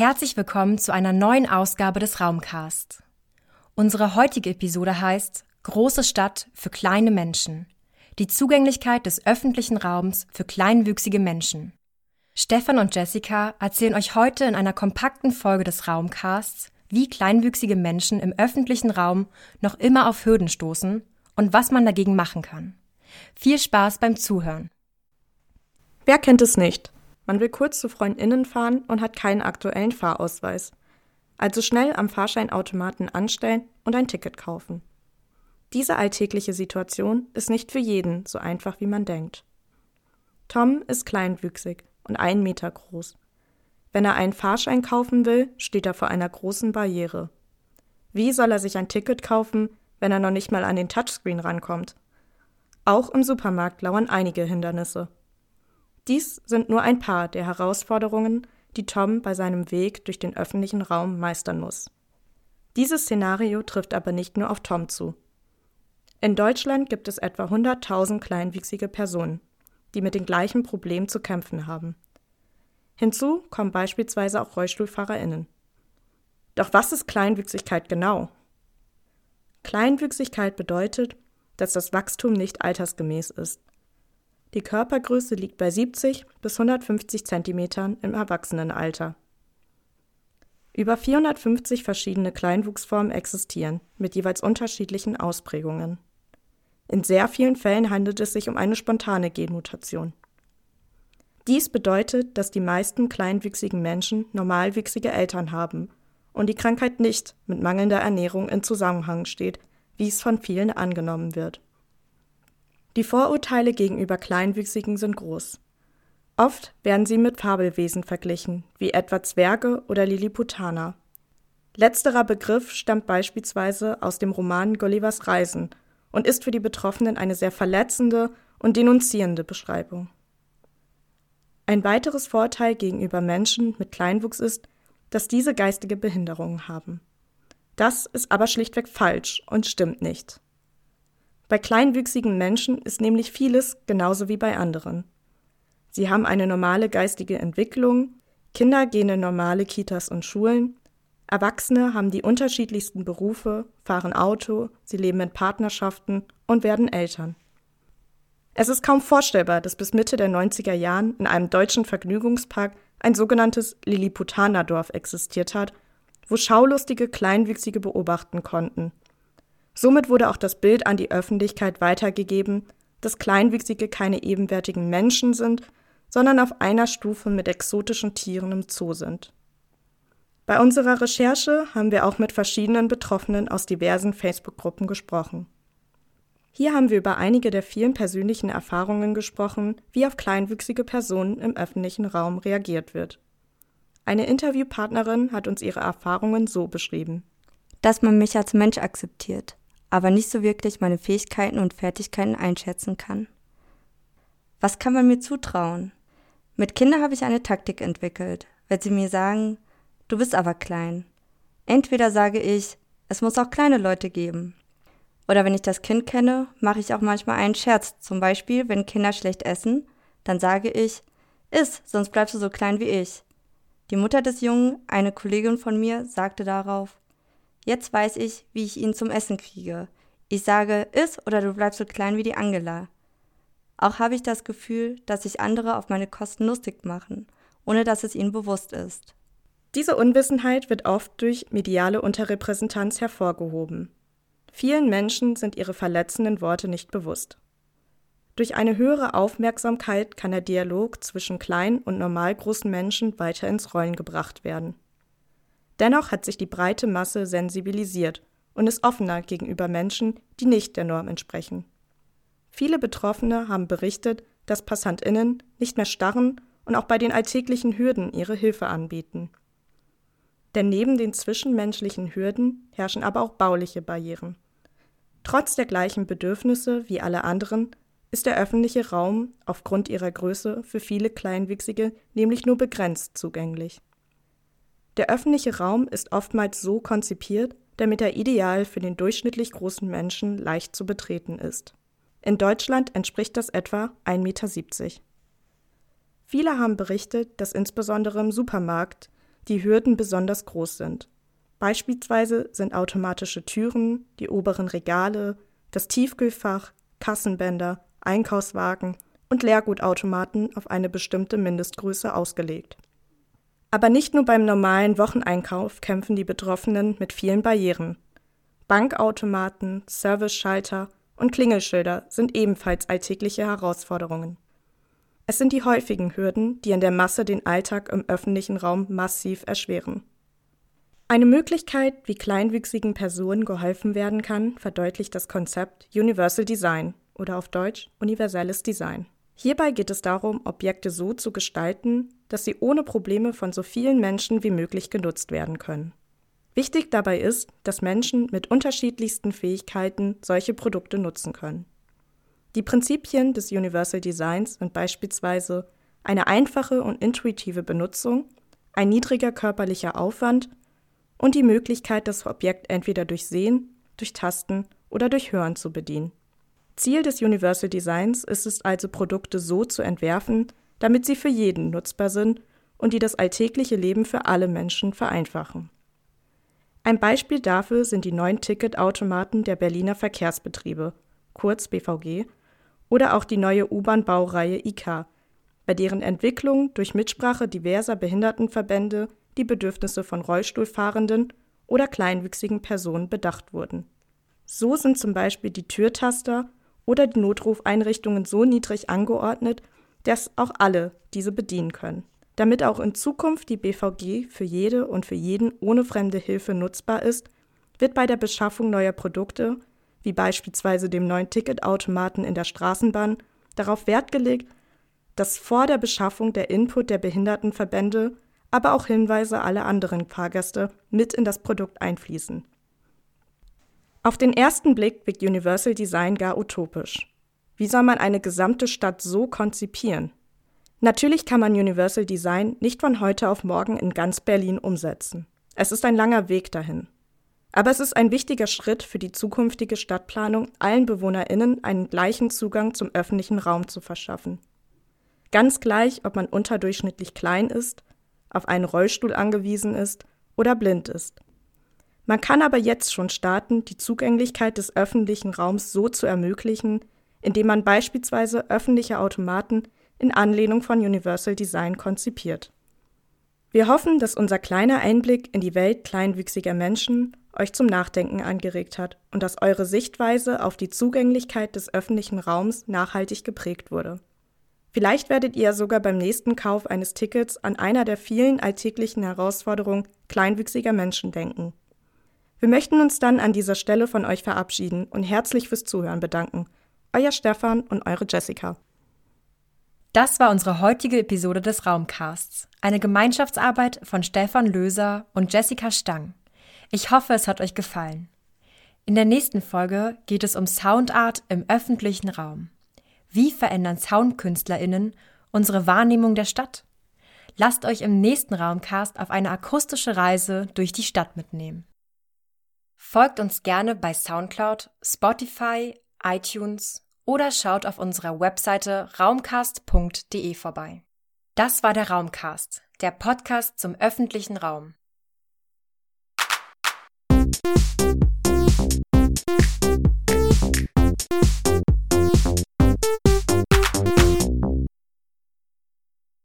Herzlich willkommen zu einer neuen Ausgabe des Raumcast. Unsere heutige Episode heißt Große Stadt für kleine Menschen. Die Zugänglichkeit des öffentlichen Raums für kleinwüchsige Menschen. Stefan und Jessica erzählen euch heute in einer kompakten Folge des Raumcasts, wie kleinwüchsige Menschen im öffentlichen Raum noch immer auf Hürden stoßen und was man dagegen machen kann. Viel Spaß beim Zuhören. Wer kennt es nicht? Man will kurz zu FreundInnen fahren und hat keinen aktuellen Fahrausweis. Also schnell am Fahrscheinautomaten anstellen und ein Ticket kaufen. Diese alltägliche Situation ist nicht für jeden so einfach, wie man denkt. Tom ist kleinwüchsig und einen Meter groß. Wenn er einen Fahrschein kaufen will, steht er vor einer großen Barriere. Wie soll er sich ein Ticket kaufen, wenn er noch nicht mal an den Touchscreen rankommt? Auch im Supermarkt lauern einige Hindernisse. Dies sind nur ein paar der Herausforderungen, die Tom bei seinem Weg durch den öffentlichen Raum meistern muss. Dieses Szenario trifft aber nicht nur auf Tom zu. In Deutschland gibt es etwa 100.000 kleinwüchsige Personen, die mit den gleichen Problemen zu kämpfen haben. Hinzu kommen beispielsweise auch RollstuhlfahrerInnen. Doch was ist Kleinwüchsigkeit genau? Kleinwüchsigkeit bedeutet, dass das Wachstum nicht altersgemäß ist. Die Körpergröße liegt bei 70 bis 150 Zentimetern im Erwachsenenalter. Über 450 verschiedene Kleinwuchsformen existieren, mit jeweils unterschiedlichen Ausprägungen. In sehr vielen Fällen handelt es sich um eine spontane Genmutation. Dies bedeutet, dass die meisten kleinwüchsigen Menschen normalwüchsige Eltern haben und die Krankheit nicht mit mangelnder Ernährung in Zusammenhang steht, wie es von vielen angenommen wird. Die Vorurteile gegenüber Kleinwüchsigen sind groß. Oft werden sie mit Fabelwesen verglichen, wie etwa Zwerge oder Lilliputaner. Letzterer Begriff stammt beispielsweise aus dem Roman Gullivers Reisen und ist für die Betroffenen eine sehr verletzende und denunzierende Beschreibung. Ein weiteres Vorteil gegenüber Menschen mit Kleinwuchs ist, dass diese geistige Behinderungen haben. Das ist aber schlichtweg falsch und stimmt nicht. Bei kleinwüchsigen Menschen ist nämlich vieles genauso wie bei anderen. Sie haben eine normale geistige Entwicklung, Kinder gehen in normale Kitas und Schulen, Erwachsene haben die unterschiedlichsten Berufe, fahren Auto, sie leben in Partnerschaften und werden Eltern. Es ist kaum vorstellbar, dass bis Mitte der 90er Jahren in einem deutschen Vergnügungspark ein sogenanntes Lilliputanerdorf existiert hat, wo Schaulustige Kleinwüchsige beobachten konnten Somit wurde auch das Bild an die Öffentlichkeit weitergegeben, dass Kleinwüchsige keine ebenwertigen Menschen sind, sondern auf einer Stufe mit exotischen Tieren im Zoo sind. Bei unserer Recherche haben wir auch mit verschiedenen Betroffenen aus diversen Facebook-Gruppen gesprochen. Hier haben wir über einige der vielen persönlichen Erfahrungen gesprochen, wie auf kleinwüchsige Personen im öffentlichen Raum reagiert wird. Eine Interviewpartnerin hat uns ihre Erfahrungen so beschrieben. Dass man mich als Mensch akzeptiert, aber nicht so wirklich meine Fähigkeiten und Fertigkeiten einschätzen kann. Was kann man mir zutrauen? Mit Kindern habe ich eine Taktik entwickelt, wenn sie mir sagen, du bist aber klein. Entweder sage ich, es muss auch kleine Leute geben. Oder wenn ich das Kind kenne, mache ich auch manchmal einen Scherz. Zum Beispiel, wenn Kinder schlecht essen, dann sage ich, iss, sonst bleibst du so klein wie ich. Die Mutter des Jungen, eine Kollegin von mir, sagte darauf, Jetzt weiß ich, wie ich ihn zum Essen kriege. Ich sage, iss oder du bleibst so klein wie die Angela. Auch habe ich das Gefühl, dass sich andere auf meine Kosten lustig machen, ohne dass es ihnen bewusst ist. Diese Unwissenheit wird oft durch mediale Unterrepräsentanz hervorgehoben. Vielen Menschen sind ihre verletzenden Worte nicht bewusst. Durch eine höhere Aufmerksamkeit kann der Dialog zwischen kleinen und normal großen Menschen weiter ins Rollen gebracht werden. Dennoch hat sich die breite Masse sensibilisiert und ist offener gegenüber Menschen, die nicht der Norm entsprechen. Viele Betroffene haben berichtet, dass Passantinnen nicht mehr starren und auch bei den alltäglichen Hürden ihre Hilfe anbieten. Denn neben den zwischenmenschlichen Hürden herrschen aber auch bauliche Barrieren. Trotz der gleichen Bedürfnisse wie alle anderen ist der öffentliche Raum aufgrund ihrer Größe für viele Kleinwüchsige nämlich nur begrenzt zugänglich. Der öffentliche Raum ist oftmals so konzipiert, damit er ideal für den durchschnittlich großen Menschen leicht zu betreten ist. In Deutschland entspricht das etwa 1,70 Meter. Viele haben berichtet, dass insbesondere im Supermarkt die Hürden besonders groß sind. Beispielsweise sind automatische Türen, die oberen Regale, das Tiefkühlfach, Kassenbänder, Einkaufswagen und Leergutautomaten auf eine bestimmte Mindestgröße ausgelegt. Aber nicht nur beim normalen Wocheneinkauf kämpfen die Betroffenen mit vielen Barrieren. Bankautomaten, Serviceschalter und Klingelschilder sind ebenfalls alltägliche Herausforderungen. Es sind die häufigen Hürden, die in der Masse den Alltag im öffentlichen Raum massiv erschweren. Eine Möglichkeit, wie kleinwüchsigen Personen geholfen werden kann, verdeutlicht das Konzept Universal Design oder auf Deutsch universelles Design. Hierbei geht es darum, Objekte so zu gestalten, dass sie ohne Probleme von so vielen Menschen wie möglich genutzt werden können. Wichtig dabei ist, dass Menschen mit unterschiedlichsten Fähigkeiten solche Produkte nutzen können. Die Prinzipien des Universal Designs sind beispielsweise eine einfache und intuitive Benutzung, ein niedriger körperlicher Aufwand und die Möglichkeit, das Objekt entweder durch Sehen, durch Tasten oder durch Hören zu bedienen. Ziel des Universal Designs ist es also, Produkte so zu entwerfen, damit sie für jeden nutzbar sind und die das alltägliche Leben für alle Menschen vereinfachen. Ein Beispiel dafür sind die neuen Ticketautomaten der Berliner Verkehrsbetriebe, kurz BVG, oder auch die neue U-Bahn-Baureihe IK, bei deren Entwicklung durch Mitsprache diverser Behindertenverbände die Bedürfnisse von Rollstuhlfahrenden oder kleinwüchsigen Personen bedacht wurden. So sind zum Beispiel die Türtaster oder die Notrufeinrichtungen so niedrig angeordnet, dass auch alle diese bedienen können. Damit auch in Zukunft die BVG für jede und für jeden ohne fremde Hilfe nutzbar ist, wird bei der Beschaffung neuer Produkte, wie beispielsweise dem neuen Ticketautomaten in der Straßenbahn, darauf Wert gelegt, dass vor der Beschaffung der Input der Behindertenverbände, aber auch Hinweise aller anderen Fahrgäste mit in das Produkt einfließen. Auf den ersten Blick wirkt Universal Design gar utopisch. Wie soll man eine gesamte Stadt so konzipieren? Natürlich kann man Universal Design nicht von heute auf morgen in ganz Berlin umsetzen. Es ist ein langer Weg dahin. Aber es ist ein wichtiger Schritt für die zukünftige Stadtplanung, allen Bewohnerinnen einen gleichen Zugang zum öffentlichen Raum zu verschaffen. Ganz gleich, ob man unterdurchschnittlich klein ist, auf einen Rollstuhl angewiesen ist oder blind ist. Man kann aber jetzt schon starten, die Zugänglichkeit des öffentlichen Raums so zu ermöglichen, indem man beispielsweise öffentliche Automaten in Anlehnung von Universal Design konzipiert. Wir hoffen, dass unser kleiner Einblick in die Welt kleinwüchsiger Menschen euch zum Nachdenken angeregt hat und dass eure Sichtweise auf die Zugänglichkeit des öffentlichen Raums nachhaltig geprägt wurde. Vielleicht werdet ihr sogar beim nächsten Kauf eines Tickets an einer der vielen alltäglichen Herausforderungen kleinwüchsiger Menschen denken. Wir möchten uns dann an dieser Stelle von euch verabschieden und herzlich fürs Zuhören bedanken. Euer Stefan und eure Jessica. Das war unsere heutige Episode des Raumcasts. Eine Gemeinschaftsarbeit von Stefan Löser und Jessica Stang. Ich hoffe, es hat euch gefallen. In der nächsten Folge geht es um Soundart im öffentlichen Raum. Wie verändern SoundkünstlerInnen unsere Wahrnehmung der Stadt? Lasst euch im nächsten Raumcast auf eine akustische Reise durch die Stadt mitnehmen. Folgt uns gerne bei SoundCloud, Spotify, iTunes oder schaut auf unserer Webseite raumcast.de vorbei. Das war der Raumcast, der Podcast zum öffentlichen Raum.